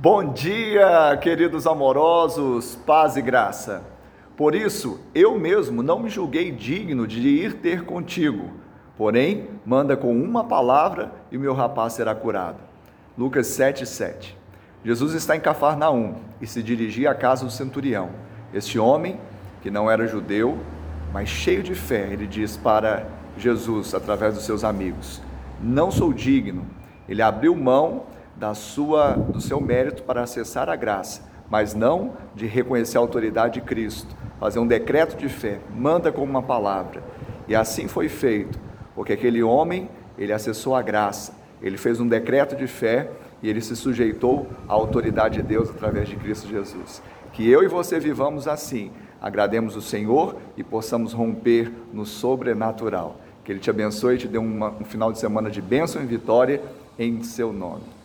Bom dia, queridos amorosos, paz e graça. Por isso, eu mesmo não me julguei digno de ir ter contigo. Porém, manda com uma palavra e meu rapaz será curado. Lucas 7:7. Jesus está em Cafarnaum e se dirigia à casa do centurião. Este homem, que não era judeu, mas cheio de fé, ele diz para Jesus através dos seus amigos: Não sou digno. Ele abriu mão da sua, do seu mérito para acessar a graça, mas não de reconhecer a autoridade de Cristo, fazer um decreto de fé, manda como uma palavra. E assim foi feito, porque aquele homem, ele acessou a graça, ele fez um decreto de fé e ele se sujeitou à autoridade de Deus através de Cristo Jesus. Que eu e você vivamos assim, agrademos o Senhor e possamos romper no sobrenatural. Que Ele te abençoe e te dê uma, um final de semana de bênção e vitória em seu nome.